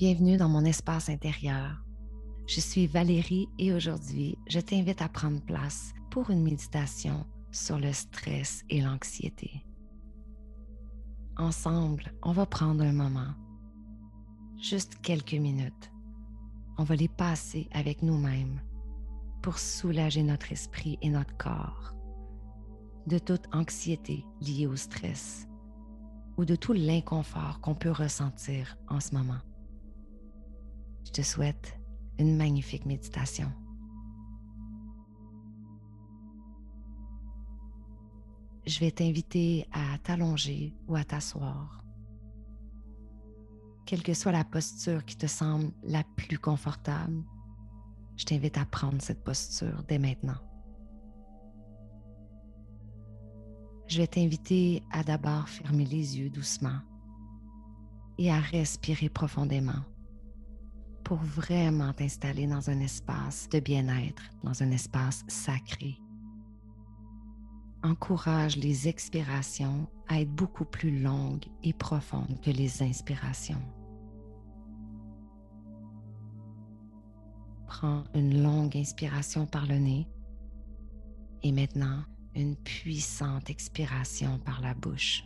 Bienvenue dans mon espace intérieur. Je suis Valérie et aujourd'hui, je t'invite à prendre place pour une méditation sur le stress et l'anxiété. Ensemble, on va prendre un moment, juste quelques minutes. On va les passer avec nous-mêmes pour soulager notre esprit et notre corps de toute anxiété liée au stress ou de tout l'inconfort qu'on peut ressentir en ce moment. Je te souhaite une magnifique méditation. Je vais t'inviter à t'allonger ou à t'asseoir. Quelle que soit la posture qui te semble la plus confortable, je t'invite à prendre cette posture dès maintenant. Je vais t'inviter à d'abord fermer les yeux doucement et à respirer profondément pour vraiment t'installer dans un espace de bien-être, dans un espace sacré. Encourage les expirations à être beaucoup plus longues et profondes que les inspirations. Prends une longue inspiration par le nez et maintenant une puissante expiration par la bouche.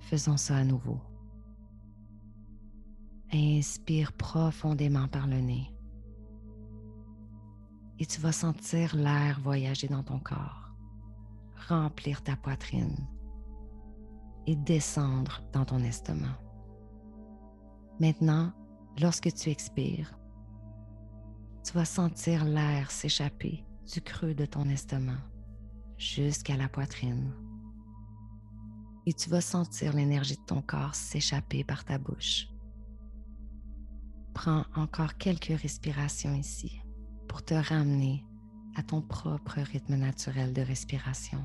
Faisons ça à nouveau. Inspire profondément par le nez. Et tu vas sentir l'air voyager dans ton corps, remplir ta poitrine et descendre dans ton estomac. Maintenant, lorsque tu expires, tu vas sentir l'air s'échapper du creux de ton estomac jusqu'à la poitrine. Et tu vas sentir l'énergie de ton corps s'échapper par ta bouche. Prends encore quelques respirations ici pour te ramener à ton propre rythme naturel de respiration.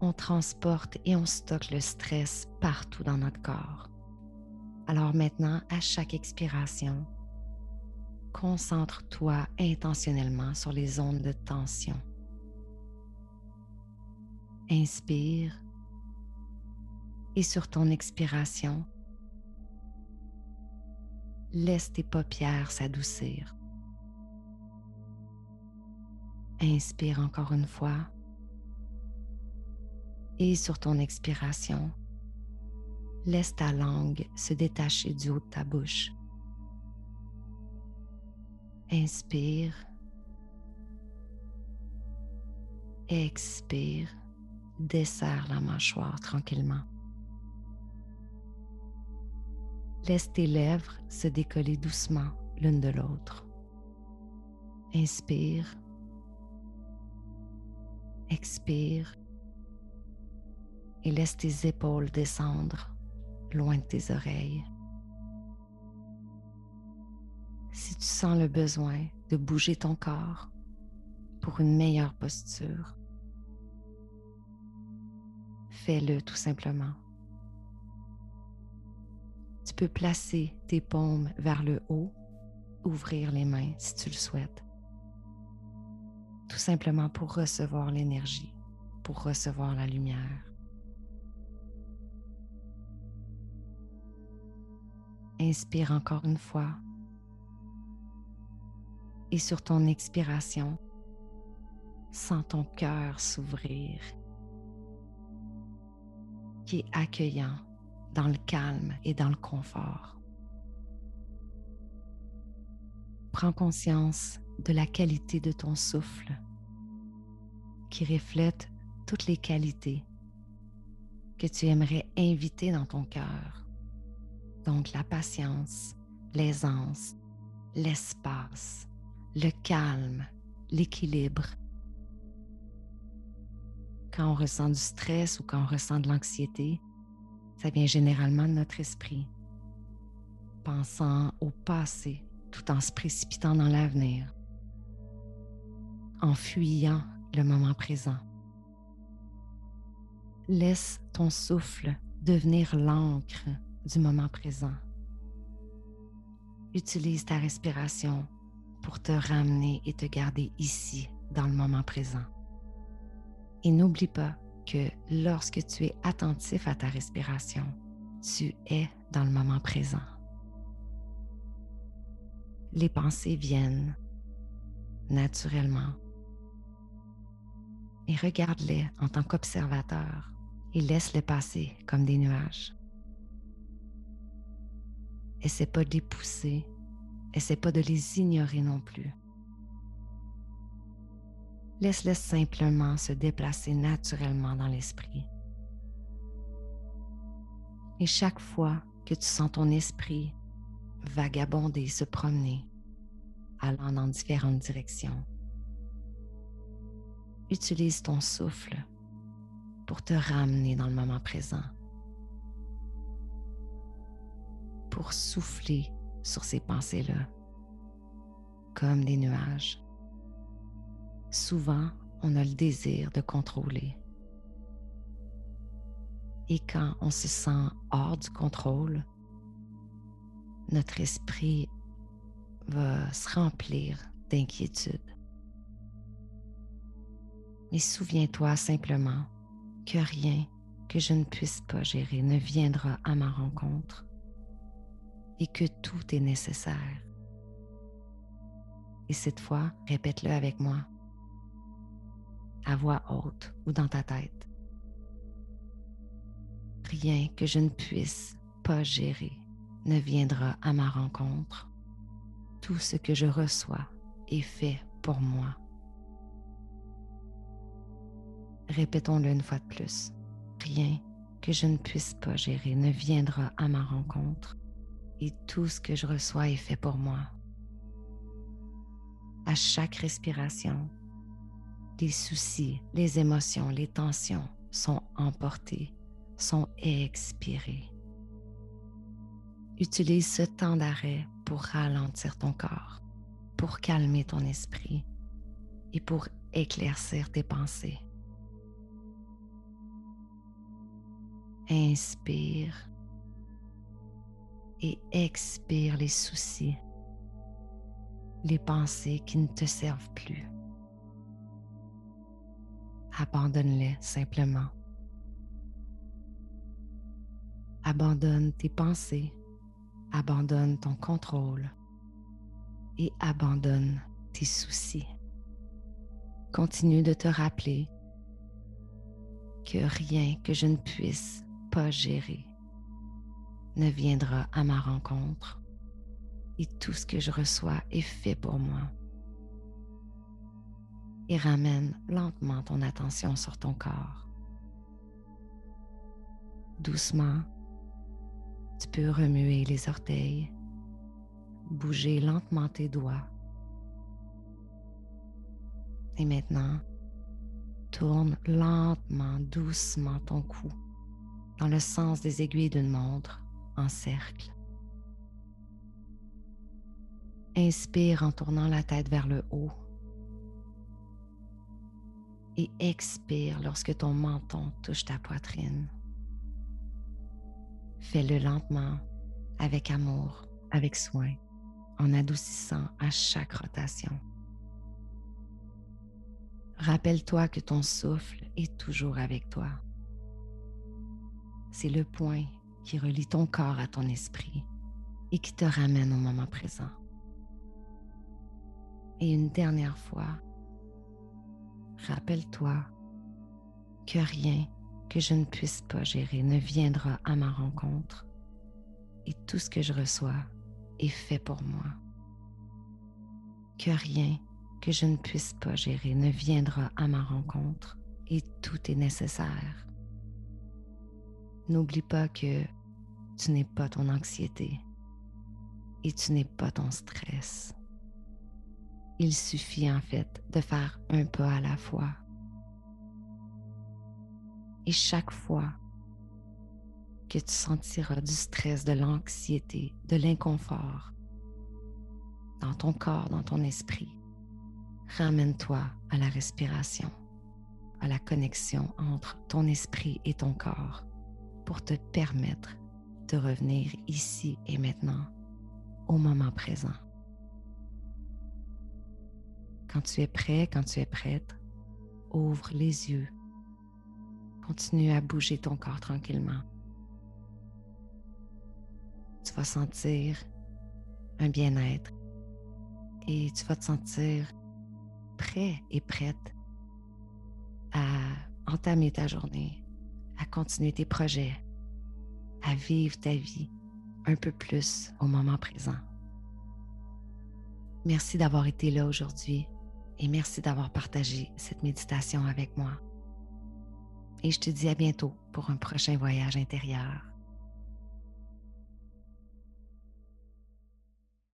On transporte et on stocke le stress partout dans notre corps. Alors maintenant, à chaque expiration, concentre-toi intentionnellement sur les zones de tension. Inspire et sur ton expiration, laisse tes paupières s'adoucir. Inspire encore une fois et sur ton expiration, laisse ta langue se détacher du haut de ta bouche. Inspire. Expire. Desserre la mâchoire tranquillement. Laisse tes lèvres se décoller doucement l'une de l'autre. Inspire. Expire. Et laisse tes épaules descendre loin de tes oreilles. Si tu sens le besoin de bouger ton corps pour une meilleure posture, fais-le tout simplement. Tu peux placer tes paumes vers le haut, ouvrir les mains si tu le souhaites. Tout simplement pour recevoir l'énergie, pour recevoir la lumière. Inspire encore une fois et sur ton expiration, sens ton cœur s'ouvrir, qui est accueillant dans le calme et dans le confort. Prends conscience de la qualité de ton souffle qui reflète toutes les qualités que tu aimerais inviter dans ton cœur. Donc la patience, l'aisance, l'espace, le calme, l'équilibre. Quand on ressent du stress ou quand on ressent de l'anxiété, ça vient généralement de notre esprit, pensant au passé tout en se précipitant dans l'avenir, en fuyant le moment présent. Laisse ton souffle devenir l'encre du moment présent. Utilise ta respiration pour te ramener et te garder ici, dans le moment présent. Et n'oublie pas que lorsque tu es attentif à ta respiration, tu es dans le moment présent. Les pensées viennent naturellement et regarde-les en tant qu'observateur et laisse-les passer comme des nuages. Essaie pas de les pousser, essaie pas de les ignorer non plus. Laisse-les simplement se déplacer naturellement dans l'esprit. Et chaque fois que tu sens ton esprit vagabonder, se promener, allant dans différentes directions, utilise ton souffle pour te ramener dans le moment présent, pour souffler sur ces pensées-là, comme des nuages. Souvent, on a le désir de contrôler. Et quand on se sent hors du contrôle, notre esprit va se remplir d'inquiétude. Mais souviens-toi simplement que rien que je ne puisse pas gérer ne viendra à ma rencontre et que tout est nécessaire. Et cette fois, répète-le avec moi, à voix haute ou dans ta tête. Rien que je ne puisse pas gérer ne viendra à ma rencontre. Tout ce que je reçois est fait pour moi. Répétons-le une fois de plus. Rien que je ne puisse pas gérer ne viendra à ma rencontre et tout ce que je reçois est fait pour moi. À chaque respiration, les soucis, les émotions, les tensions sont emportés, sont expirés. Utilise ce temps d'arrêt pour ralentir ton corps, pour calmer ton esprit et pour éclaircir tes pensées. Inspire et expire les soucis, les pensées qui ne te servent plus. Abandonne-les simplement. Abandonne tes pensées, abandonne ton contrôle et abandonne tes soucis. Continue de te rappeler que rien que je ne puisse pas gérer ne viendra à ma rencontre et tout ce que je reçois est fait pour moi. Et ramène lentement ton attention sur ton corps. Doucement, tu peux remuer les orteils, bouger lentement tes doigts. Et maintenant, tourne lentement, doucement ton cou dans le sens des aiguilles d'une montre en cercle. Inspire en tournant la tête vers le haut et expire lorsque ton menton touche ta poitrine. Fais-le lentement, avec amour, avec soin, en adoucissant à chaque rotation. Rappelle-toi que ton souffle est toujours avec toi c'est le point qui relie ton corps à ton esprit et qui te ramène au moment présent. Et une dernière fois, rappelle-toi que rien que je ne puisse pas gérer ne viendra à ma rencontre et tout ce que je reçois est fait pour moi. Que rien que je ne puisse pas gérer ne viendra à ma rencontre et tout est nécessaire N'oublie pas que tu n'es pas ton anxiété et tu n'es pas ton stress. Il suffit en fait de faire un pas à la fois. Et chaque fois que tu sentiras du stress, de l'anxiété, de l'inconfort dans ton corps, dans ton esprit, ramène-toi à la respiration, à la connexion entre ton esprit et ton corps pour te permettre de revenir ici et maintenant, au moment présent. Quand tu es prêt, quand tu es prête, ouvre les yeux Continue à bouger ton corps tranquillement. Tu vas sentir un bien-être et tu vas te sentir prêt et prête à entamer ta journée, à continuer tes projets, à vivre ta vie un peu plus au moment présent. Merci d'avoir été là aujourd'hui et merci d'avoir partagé cette méditation avec moi. Et je te dis à bientôt pour un prochain voyage intérieur.